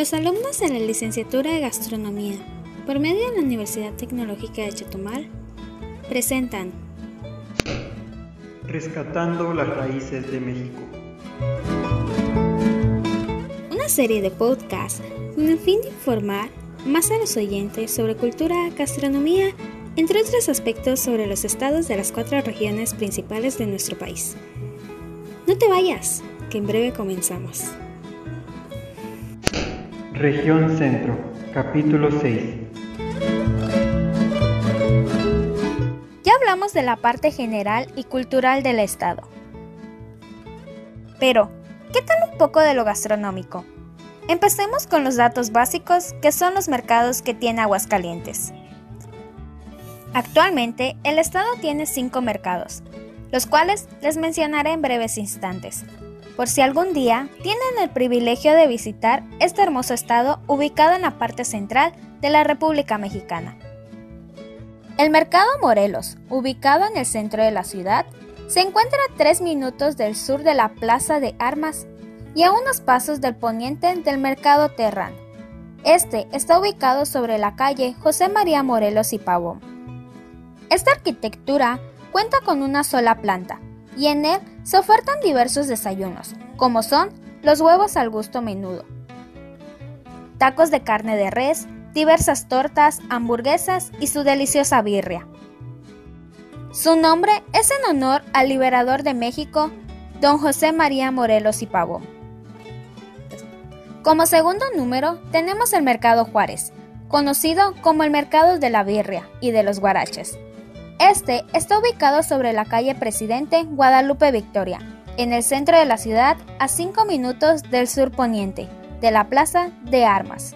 Los alumnos de la licenciatura de Gastronomía, por medio de la Universidad Tecnológica de Chetumal, presentan Rescatando las raíces de México. Una serie de podcasts con el fin de informar más a los oyentes sobre cultura, gastronomía, entre otros aspectos sobre los estados de las cuatro regiones principales de nuestro país. No te vayas, que en breve comenzamos. Región Centro, capítulo 6. Ya hablamos de la parte general y cultural del estado. Pero, ¿qué tal un poco de lo gastronómico? Empecemos con los datos básicos que son los mercados que tiene Aguascalientes. Actualmente, el estado tiene cinco mercados, los cuales les mencionaré en breves instantes, por si algún día tienen el privilegio de visitar este hermoso estado ubicado en la parte central de la República Mexicana. El Mercado Morelos, ubicado en el centro de la ciudad, se encuentra a tres minutos del sur de la Plaza de Armas y a unos pasos del poniente del Mercado Terrán. Este está ubicado sobre la calle José María Morelos y Pavón. Esta arquitectura cuenta con una sola planta y en él se ofertan diversos desayunos, como son los huevos al gusto menudo, tacos de carne de res, diversas tortas, hamburguesas y su deliciosa birria. Su nombre es en honor al liberador de México, don José María Morelos y Pavón. Como segundo número tenemos el Mercado Juárez, conocido como el Mercado de la Birria y de los Guaraches. Este está ubicado sobre la calle Presidente Guadalupe Victoria, en el centro de la ciudad a 5 minutos del sur poniente, de la Plaza de Armas.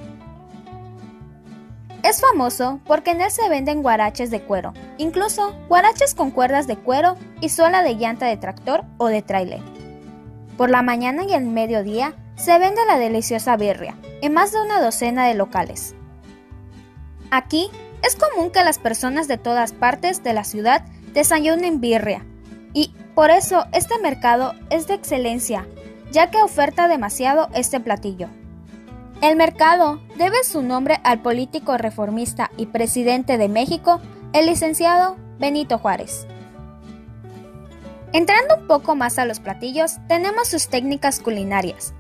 Es famoso porque en él se venden guaraches de cuero, incluso guaraches con cuerdas de cuero y suela de llanta de tractor o de tráiler. Por la mañana y el mediodía se vende la deliciosa birria en más de una docena de locales. Aquí es común que las personas de todas partes de la ciudad desayunen birria y por eso este mercado es de excelencia, ya que oferta demasiado este platillo. El mercado debe su nombre al político reformista y presidente de México, el licenciado Benito Juárez. Entrando un poco más a los platillos, tenemos sus técnicas culinarias,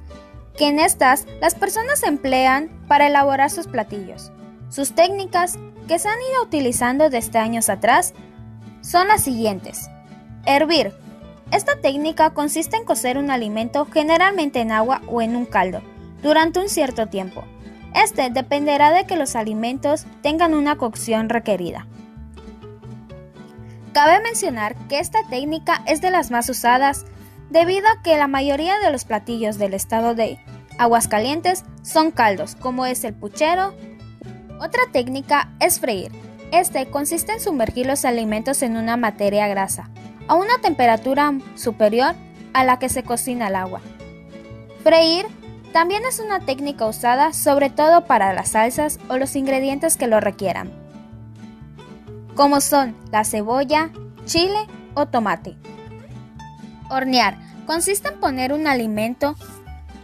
que en estas las personas emplean para elaborar sus platillos. Sus técnicas que se han ido utilizando desde años atrás son las siguientes. Hervir. Esta técnica consiste en cocer un alimento generalmente en agua o en un caldo durante un cierto tiempo. Este dependerá de que los alimentos tengan una cocción requerida. Cabe mencionar que esta técnica es de las más usadas debido a que la mayoría de los platillos del estado de Aguascalientes son caldos, como es el puchero, otra técnica es freír. Este consiste en sumergir los alimentos en una materia grasa, a una temperatura superior a la que se cocina el agua. Freír también es una técnica usada sobre todo para las salsas o los ingredientes que lo requieran, como son la cebolla, chile o tomate. Hornear consiste en poner un alimento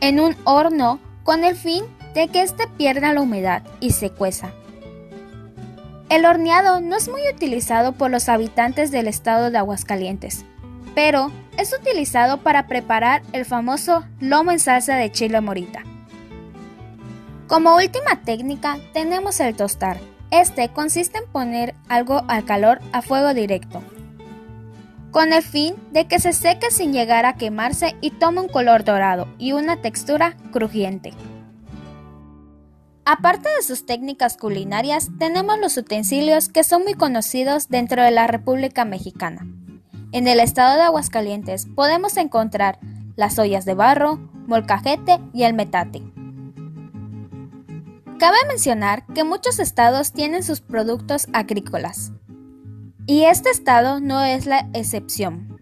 en un horno con el fin de que éste pierda la humedad y se cueza. El horneado no es muy utilizado por los habitantes del estado de Aguascalientes, pero es utilizado para preparar el famoso lomo en salsa de chile morita. Como última técnica tenemos el tostar. Este consiste en poner algo al calor a fuego directo, con el fin de que se seque sin llegar a quemarse y tome un color dorado y una textura crujiente. Aparte de sus técnicas culinarias, tenemos los utensilios que son muy conocidos dentro de la República Mexicana. En el estado de Aguascalientes podemos encontrar las ollas de barro, molcajete y el metate. Cabe mencionar que muchos estados tienen sus productos agrícolas, y este estado no es la excepción,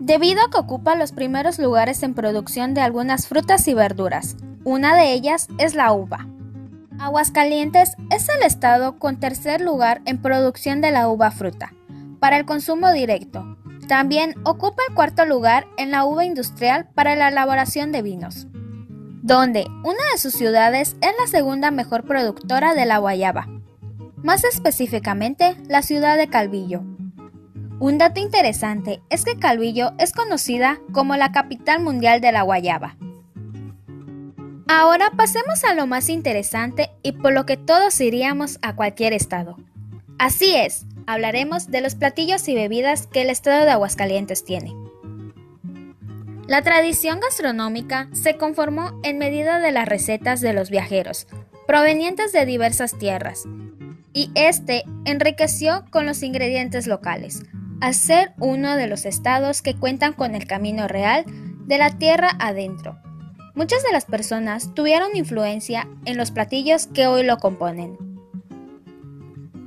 debido a que ocupa los primeros lugares en producción de algunas frutas y verduras. Una de ellas es la uva. Aguascalientes es el estado con tercer lugar en producción de la uva fruta para el consumo directo. También ocupa el cuarto lugar en la uva industrial para la elaboración de vinos. donde una de sus ciudades es la segunda mejor productora de la guayaba, más específicamente la ciudad de Calvillo. Un dato interesante es que Calvillo es conocida como la capital mundial de la guayaba. Ahora pasemos a lo más interesante y por lo que todos iríamos a cualquier estado. Así es, hablaremos de los platillos y bebidas que el estado de Aguascalientes tiene. La tradición gastronómica se conformó en medida de las recetas de los viajeros, provenientes de diversas tierras, y este enriqueció con los ingredientes locales, al ser uno de los estados que cuentan con el camino real de la tierra adentro. Muchas de las personas tuvieron influencia en los platillos que hoy lo componen.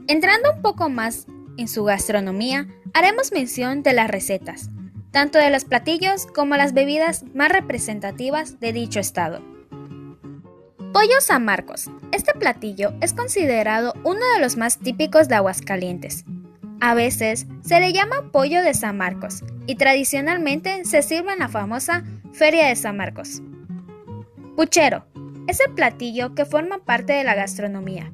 Entrando un poco más en su gastronomía, haremos mención de las recetas, tanto de los platillos como las bebidas más representativas de dicho estado. Pollo San Marcos. Este platillo es considerado uno de los más típicos de Aguascalientes. A veces se le llama pollo de San Marcos y tradicionalmente se sirve en la famosa Feria de San Marcos. Puchero. Es el platillo que forma parte de la gastronomía,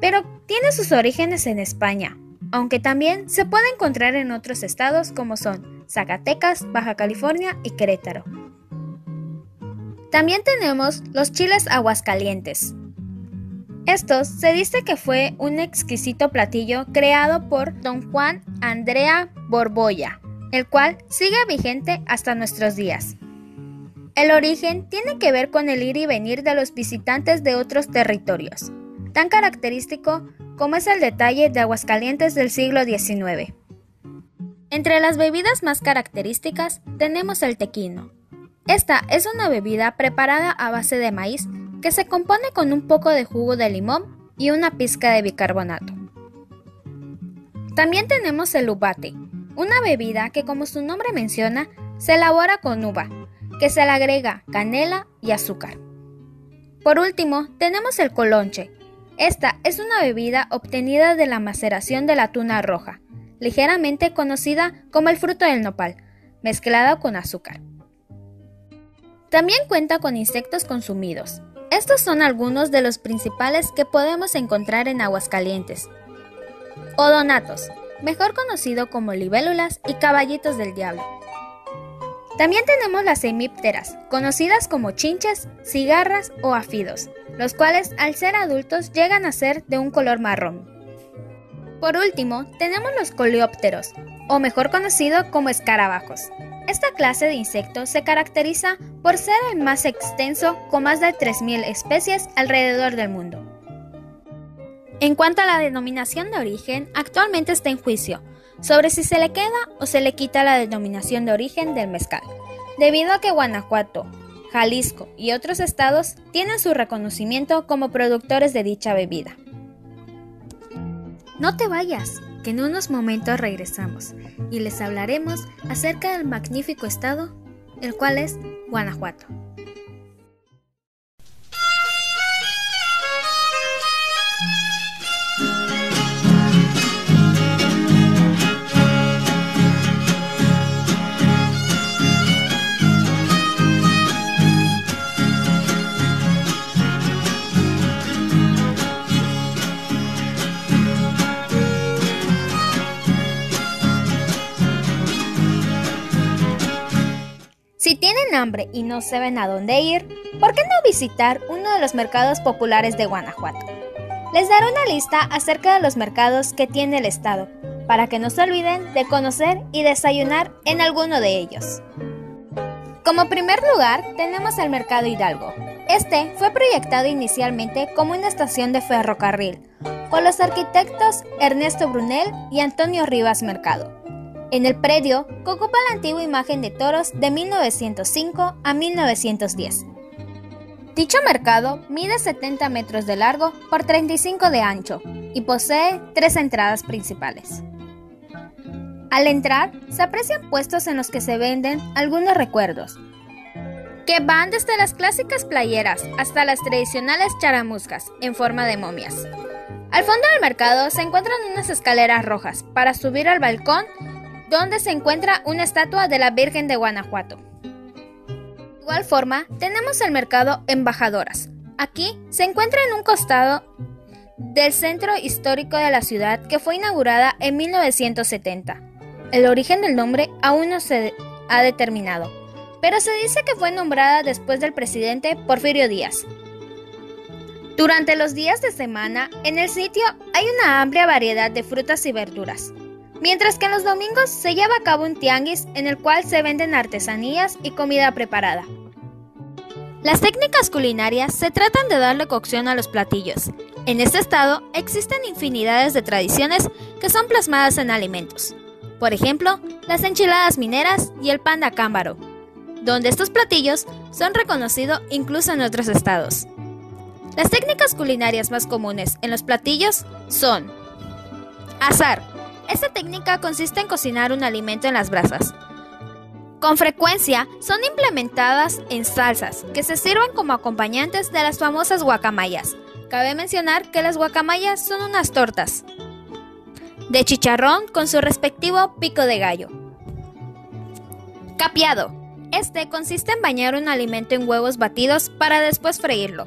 pero tiene sus orígenes en España, aunque también se puede encontrar en otros estados como son Zacatecas, Baja California y Querétaro. También tenemos los chiles aguascalientes. Estos se dice que fue un exquisito platillo creado por don Juan Andrea Borbolla, el cual sigue vigente hasta nuestros días. El origen tiene que ver con el ir y venir de los visitantes de otros territorios, tan característico como es el detalle de Aguascalientes del siglo XIX. Entre las bebidas más características tenemos el tequino. Esta es una bebida preparada a base de maíz que se compone con un poco de jugo de limón y una pizca de bicarbonato. También tenemos el ubate, una bebida que como su nombre menciona, se elabora con uva, que se le agrega canela y azúcar. Por último, tenemos el colonche. Esta es una bebida obtenida de la maceración de la tuna roja, ligeramente conocida como el fruto del nopal, mezclada con azúcar. También cuenta con insectos consumidos. Estos son algunos de los principales que podemos encontrar en Aguascalientes. Odonatos, mejor conocido como libélulas y caballitos del diablo. También tenemos las hemípteras, conocidas como chinches, cigarras o afidos, los cuales al ser adultos llegan a ser de un color marrón. Por último, tenemos los coleópteros, o mejor conocido como escarabajos. Esta clase de insectos se caracteriza por ser el más extenso con más de 3.000 especies alrededor del mundo. En cuanto a la denominación de origen, actualmente está en juicio sobre si se le queda o se le quita la denominación de origen del mezcal, debido a que Guanajuato, Jalisco y otros estados tienen su reconocimiento como productores de dicha bebida. No te vayas, que en unos momentos regresamos y les hablaremos acerca del magnífico estado, el cual es Guanajuato. Tienen hambre y no saben a dónde ir, ¿por qué no visitar uno de los mercados populares de Guanajuato? Les daré una lista acerca de los mercados que tiene el estado, para que no se olviden de conocer y desayunar en alguno de ellos. Como primer lugar tenemos el Mercado Hidalgo. Este fue proyectado inicialmente como una estación de ferrocarril por los arquitectos Ernesto Brunel y Antonio Rivas Mercado en el predio que ocupa la antigua imagen de toros de 1905 a 1910. Dicho mercado mide 70 metros de largo por 35 de ancho y posee tres entradas principales. Al entrar, se aprecian puestos en los que se venden algunos recuerdos, que van desde las clásicas playeras hasta las tradicionales charamuscas en forma de momias. Al fondo del mercado se encuentran unas escaleras rojas para subir al balcón donde se encuentra una estatua de la Virgen de Guanajuato. igual forma, tenemos el mercado Embajadoras. Aquí se encuentra en un costado del centro histórico de la ciudad que fue inaugurada en 1970. El origen del nombre aún no se ha determinado, pero se dice que fue nombrada después del presidente Porfirio Díaz. Durante los días de semana, en el sitio hay una amplia variedad de frutas y verduras, mientras que en los domingos se lleva a cabo un tianguis en el cual se venden artesanías y comida preparada. Las técnicas culinarias se tratan de darle cocción a los platillos. En este estado existen infinidades de tradiciones que son plasmadas en alimentos. Por ejemplo, las enchiladas mineras y el pan de acámbaro, donde estos platillos son reconocidos incluso en otros estados. Las técnicas culinarias más comunes en los platillos son Azar. Esta técnica consiste en cocinar un alimento en las brasas. Con frecuencia son implementadas en salsas que se sirven como acompañantes de las famosas guacamayas. Cabe mencionar que las guacamayas son unas tortas de chicharrón con su respectivo pico de gallo. Capiado. Este consiste en bañar un alimento en huevos batidos para después freírlo.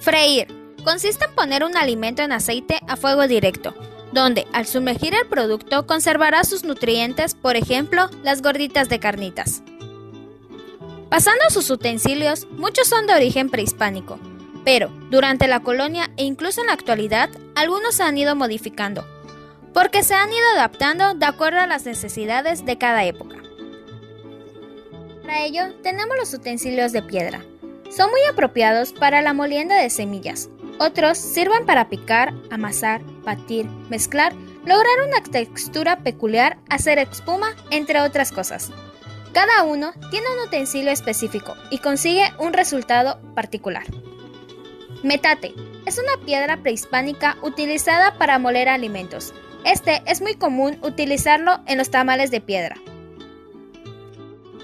Freír. Consiste en poner un alimento en aceite a fuego directo, donde al sumergir el producto conservará sus nutrientes, por ejemplo, las gorditas de carnitas. Pasando a sus utensilios, muchos son de origen prehispánico, pero durante la colonia e incluso en la actualidad, algunos se han ido modificando, porque se han ido adaptando de acuerdo a las necesidades de cada época. Para ello, tenemos los utensilios de piedra. Son muy apropiados para la molienda de semillas. Otros sirven para picar, amasar, batir, mezclar, lograr una textura peculiar, hacer espuma, entre otras cosas. Cada uno tiene un utensilio específico y consigue un resultado particular. Metate es una piedra prehispánica utilizada para moler alimentos. Este es muy común utilizarlo en los tamales de piedra.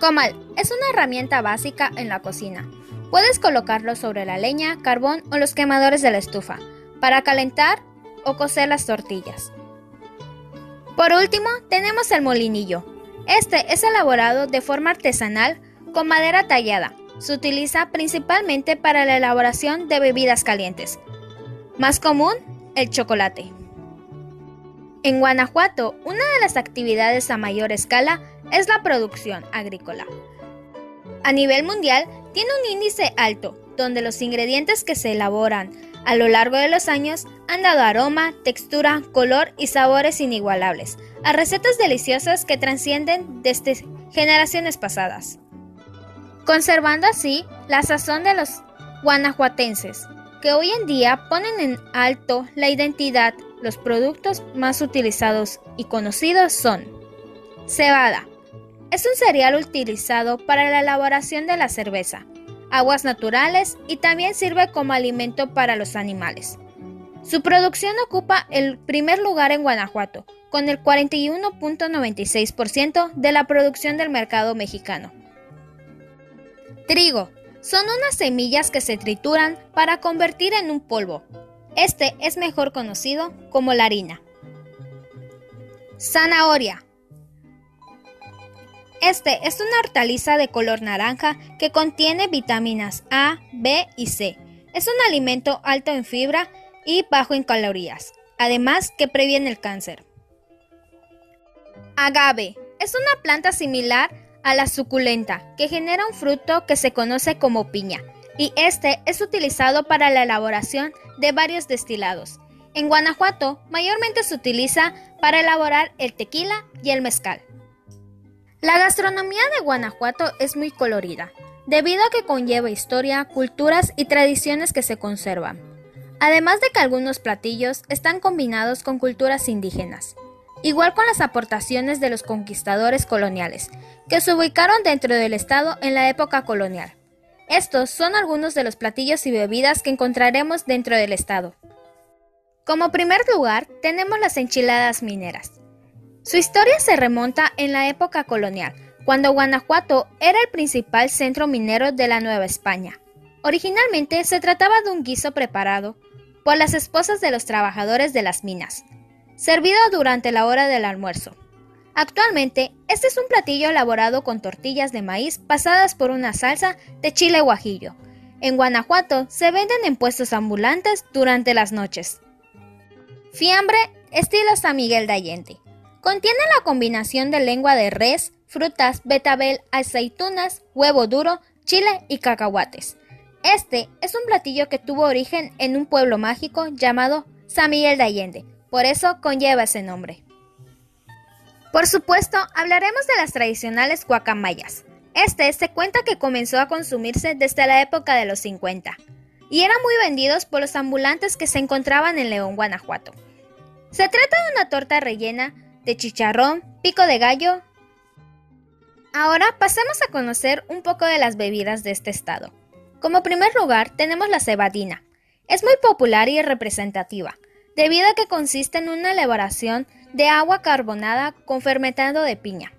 Comal es una herramienta básica en la cocina. Puedes colocarlo sobre la leña, carbón o los quemadores de la estufa para calentar o cocer las tortillas. Por último, tenemos el molinillo. Este es elaborado de forma artesanal con madera tallada. Se utiliza principalmente para la elaboración de bebidas calientes. Más común, el chocolate. En Guanajuato, una de las actividades a mayor escala es la producción agrícola. A nivel mundial, tiene un índice alto, donde los ingredientes que se elaboran a lo largo de los años han dado aroma, textura, color y sabores inigualables a recetas deliciosas que trascienden desde generaciones pasadas, conservando así la sazón de los guanajuatenses, que hoy en día ponen en alto la identidad los productos más utilizados y conocidos son cebada. Es un cereal utilizado para la elaboración de la cerveza, aguas naturales y también sirve como alimento para los animales. Su producción ocupa el primer lugar en Guanajuato, con el 41.96% de la producción del mercado mexicano. Trigo. Son unas semillas que se trituran para convertir en un polvo, este es mejor conocido como la harina. Zanahoria. Este es una hortaliza de color naranja que contiene vitaminas A, B y C. Es un alimento alto en fibra y bajo en calorías, además que previene el cáncer. Agave. Es una planta similar a la suculenta que genera un fruto que se conoce como piña y este es utilizado para la elaboración de varios destilados. En Guanajuato mayormente se utiliza para elaborar el tequila y el mezcal. La gastronomía de Guanajuato es muy colorida, debido a que conlleva historia, culturas y tradiciones que se conservan, además de que algunos platillos están combinados con culturas indígenas, igual con las aportaciones de los conquistadores coloniales, que se ubicaron dentro del estado en la época colonial. Estos son algunos de los platillos y bebidas que encontraremos dentro del estado. Como primer lugar, tenemos las enchiladas mineras. Su historia se remonta en la época colonial, cuando Guanajuato era el principal centro minero de la Nueva España. Originalmente se trataba de un guiso preparado por las esposas de los trabajadores de las minas, servido durante la hora del almuerzo. Actualmente, este es un platillo elaborado con tortillas de maíz pasadas por una salsa de chile guajillo. En Guanajuato se venden en puestos ambulantes durante las noches. Fiambre estilo San Miguel de Allende. Contiene la combinación de lengua de res, frutas, betabel, aceitunas, huevo duro, chile y cacahuates. Este es un platillo que tuvo origen en un pueblo mágico llamado San Miguel de Allende, por eso conlleva ese nombre. Por supuesto, hablaremos de las tradicionales guacamayas. Este se cuenta que comenzó a consumirse desde la época de los 50 y eran muy vendidos por los ambulantes que se encontraban en León, Guanajuato. Se trata de una torta rellena de chicharrón, pico de gallo. Ahora pasemos a conocer un poco de las bebidas de este estado. Como primer lugar tenemos la cebadina. Es muy popular y representativa, debido a que consiste en una elaboración de agua carbonada con fermentado de piña,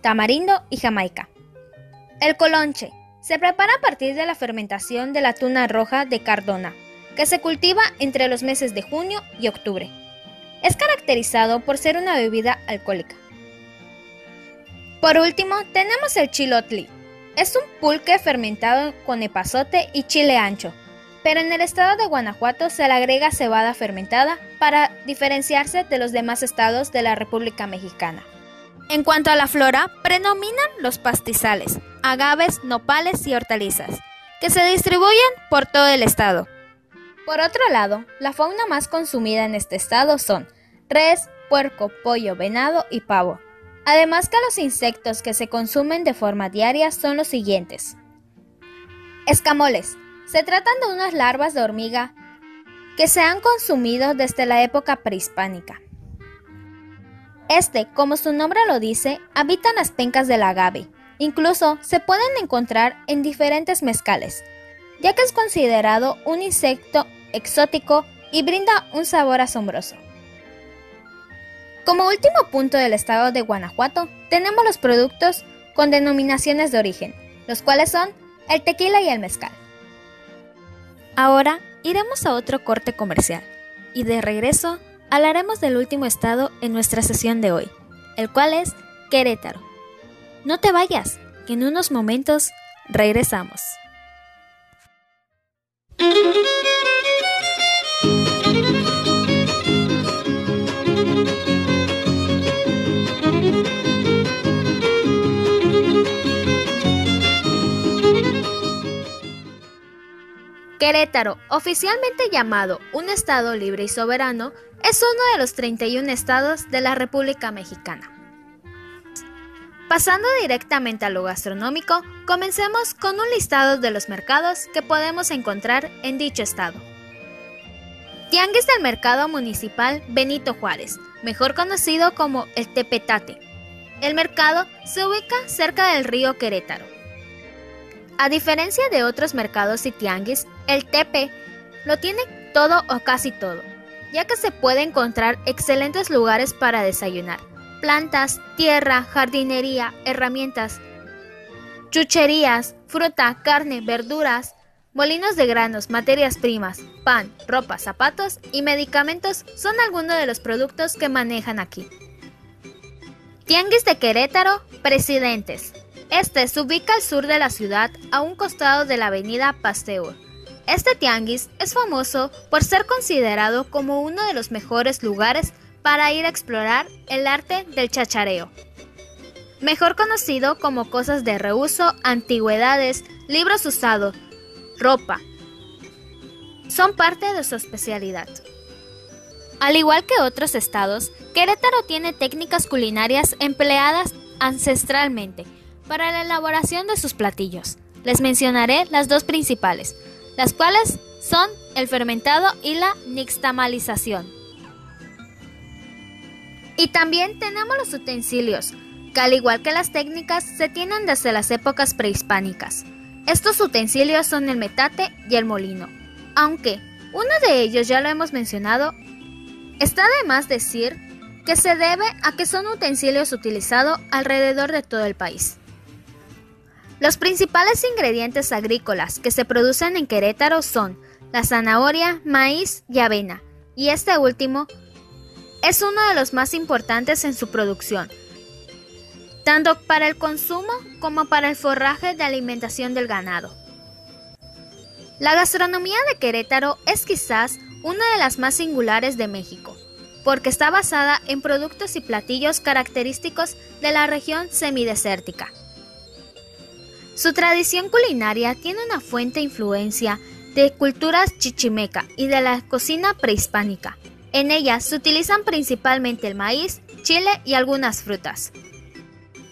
tamarindo y jamaica. El colonche se prepara a partir de la fermentación de la tuna roja de Cardona, que se cultiva entre los meses de junio y octubre. Es caracterizado por ser una bebida alcohólica. Por último, tenemos el chilotli. Es un pulque fermentado con epazote y chile ancho, pero en el estado de Guanajuato se le agrega cebada fermentada para diferenciarse de los demás estados de la República Mexicana. En cuanto a la flora, predominan los pastizales, agaves, nopales y hortalizas, que se distribuyen por todo el estado. Por otro lado, la fauna más consumida en este estado son res, puerco, pollo, venado y pavo. Además que los insectos que se consumen de forma diaria son los siguientes. Escamoles. Se tratan de unas larvas de hormiga que se han consumido desde la época prehispánica. Este, como su nombre lo dice, habitan las pencas del agave. Incluso se pueden encontrar en diferentes mezcales, ya que es considerado un insecto exótico y brinda un sabor asombroso. Como último punto del estado de Guanajuato, tenemos los productos con denominaciones de origen, los cuales son el tequila y el mezcal. Ahora iremos a otro corte comercial y de regreso hablaremos del último estado en nuestra sesión de hoy, el cual es Querétaro. No te vayas, que en unos momentos regresamos. Querétaro, oficialmente llamado un Estado libre y soberano, es uno de los 31 estados de la República Mexicana. Pasando directamente a lo gastronómico, comencemos con un listado de los mercados que podemos encontrar en dicho estado. Tianguis del Mercado Municipal Benito Juárez, mejor conocido como el Tepetate. El mercado se ubica cerca del río Querétaro. A diferencia de otros mercados y tianguis, el tepe lo tiene todo o casi todo, ya que se puede encontrar excelentes lugares para desayunar, plantas, tierra, jardinería, herramientas, chucherías, fruta, carne, verduras, molinos de granos, materias primas, pan, ropa, zapatos y medicamentos son algunos de los productos que manejan aquí. Tianguis de Querétaro, Presidentes. Este se ubica al sur de la ciudad, a un costado de la avenida Pasteur. Este tianguis es famoso por ser considerado como uno de los mejores lugares para ir a explorar el arte del chachareo. Mejor conocido como cosas de reuso, antigüedades, libros usados, ropa. Son parte de su especialidad. Al igual que otros estados, Querétaro tiene técnicas culinarias empleadas ancestralmente para la elaboración de sus platillos. Les mencionaré las dos principales, las cuales son el fermentado y la nixtamalización. Y también tenemos los utensilios, que al igual que las técnicas se tienen desde las épocas prehispánicas. Estos utensilios son el metate y el molino, aunque uno de ellos ya lo hemos mencionado, está de más decir que se debe a que son utensilios utilizados alrededor de todo el país. Los principales ingredientes agrícolas que se producen en Querétaro son la zanahoria, maíz y avena, y este último es uno de los más importantes en su producción, tanto para el consumo como para el forraje de alimentación del ganado. La gastronomía de Querétaro es quizás una de las más singulares de México, porque está basada en productos y platillos característicos de la región semidesértica. Su tradición culinaria tiene una fuente influencia de culturas chichimeca y de la cocina prehispánica. En ella se utilizan principalmente el maíz, chile y algunas frutas.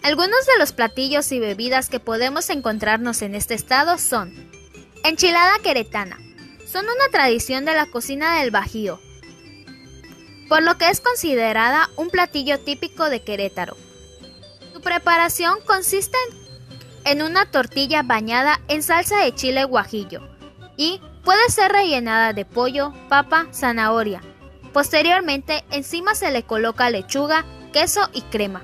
Algunos de los platillos y bebidas que podemos encontrarnos en este estado son enchilada queretana. Son una tradición de la cocina del Bajío, por lo que es considerada un platillo típico de Querétaro. Su preparación consiste en una tortilla bañada en salsa de chile guajillo, y puede ser rellenada de pollo, papa, zanahoria. Posteriormente, encima se le coloca lechuga, queso y crema.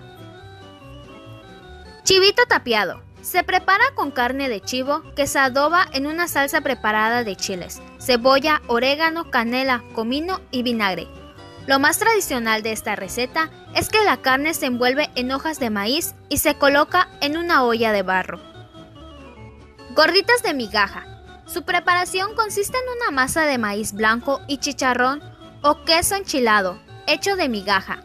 Chivito tapiado. Se prepara con carne de chivo que se adoba en una salsa preparada de chiles, cebolla, orégano, canela, comino y vinagre. Lo más tradicional de esta receta es que la carne se envuelve en hojas de maíz y se coloca en una olla de barro. Gorditas de migaja. Su preparación consiste en una masa de maíz blanco y chicharrón o queso enchilado, hecho de migaja.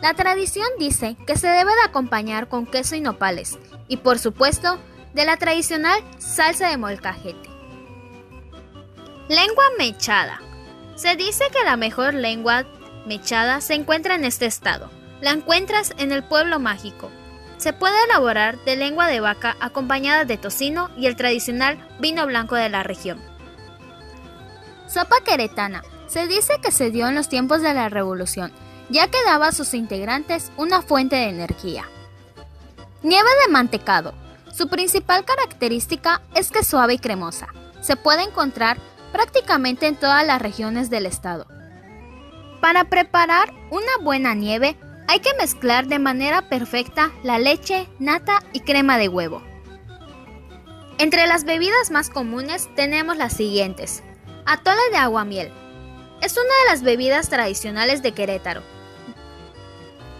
La tradición dice que se debe de acompañar con queso y nopales, y por supuesto, de la tradicional salsa de molcajete. Lengua mechada. Se dice que la mejor lengua mechada se encuentra en este estado. La encuentras en el pueblo mágico, se puede elaborar de lengua de vaca acompañada de tocino y el tradicional vino blanco de la región. Sopa queretana. Se dice que se dio en los tiempos de la Revolución, ya que daba a sus integrantes una fuente de energía. Nieve de mantecado. Su principal característica es que es suave y cremosa. Se puede encontrar prácticamente en todas las regiones del estado. Para preparar una buena nieve hay que mezclar de manera perfecta la leche, nata y crema de huevo. Entre las bebidas más comunes tenemos las siguientes. Atole de aguamiel. Es una de las bebidas tradicionales de Querétaro,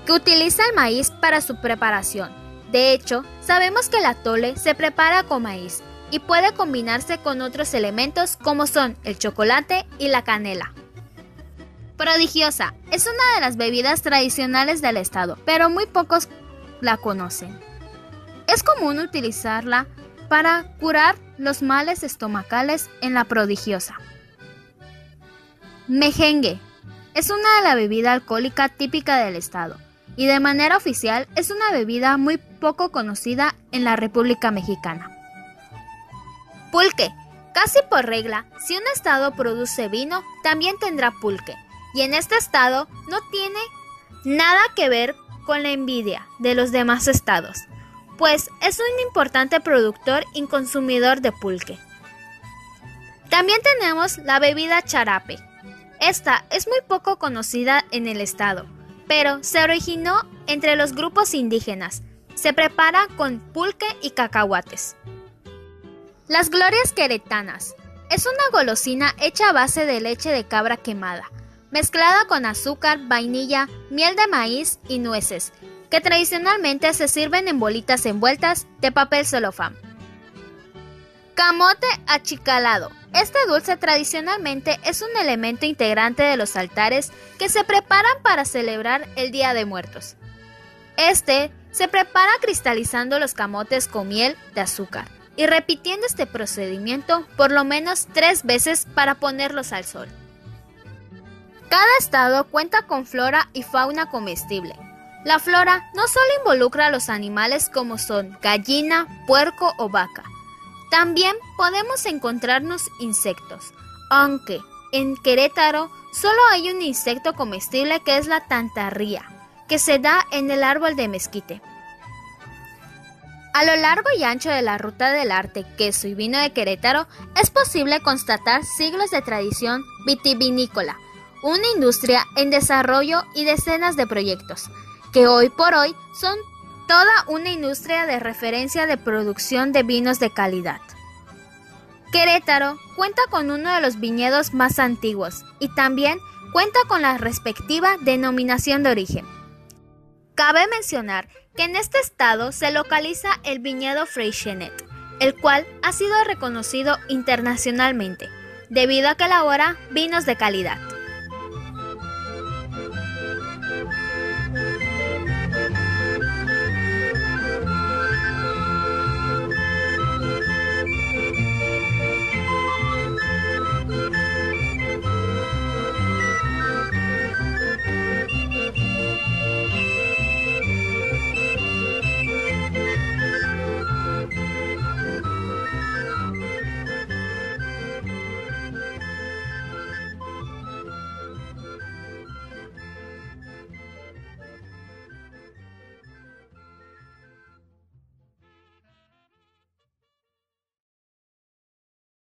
que utiliza el maíz para su preparación. De hecho, sabemos que el atole se prepara con maíz y puede combinarse con otros elementos como son el chocolate y la canela. Prodigiosa es una de las bebidas tradicionales del estado, pero muy pocos la conocen. Es común utilizarla para curar los males estomacales en la prodigiosa. Mejengue es una de la bebida alcohólica típica del estado y de manera oficial es una bebida muy poco conocida en la República Mexicana. Pulque. Casi por regla, si un estado produce vino, también tendrá pulque y en este estado no tiene nada que ver con la envidia de los demás estados, pues es un importante productor y consumidor de pulque. También tenemos la bebida charape. Esta es muy poco conocida en el estado, pero se originó entre los grupos indígenas. Se prepara con pulque y cacahuates. Las glorias queretanas. Es una golosina hecha a base de leche de cabra quemada, mezclada con azúcar, vainilla, miel de maíz y nueces, que tradicionalmente se sirven en bolitas envueltas de papel celofán. Camote achicalado. Este dulce tradicionalmente es un elemento integrante de los altares que se preparan para celebrar el Día de Muertos. Este se prepara cristalizando los camotes con miel de azúcar y repitiendo este procedimiento por lo menos tres veces para ponerlos al sol. Cada estado cuenta con flora y fauna comestible. La flora no solo involucra a los animales como son gallina, puerco o vaca. También podemos encontrarnos insectos, aunque en Querétaro solo hay un insecto comestible que es la tantarría, que se da en el árbol de mezquite. A lo largo y ancho de la ruta del arte, queso y vino de Querétaro es posible constatar siglos de tradición vitivinícola, una industria en desarrollo y decenas de proyectos, que hoy por hoy son toda una industria de referencia de producción de vinos de calidad. Querétaro cuenta con uno de los viñedos más antiguos y también cuenta con la respectiva denominación de origen. Cabe mencionar que en este estado se localiza el viñedo Freixenet, el cual ha sido reconocido internacionalmente, debido a que elabora vinos de calidad.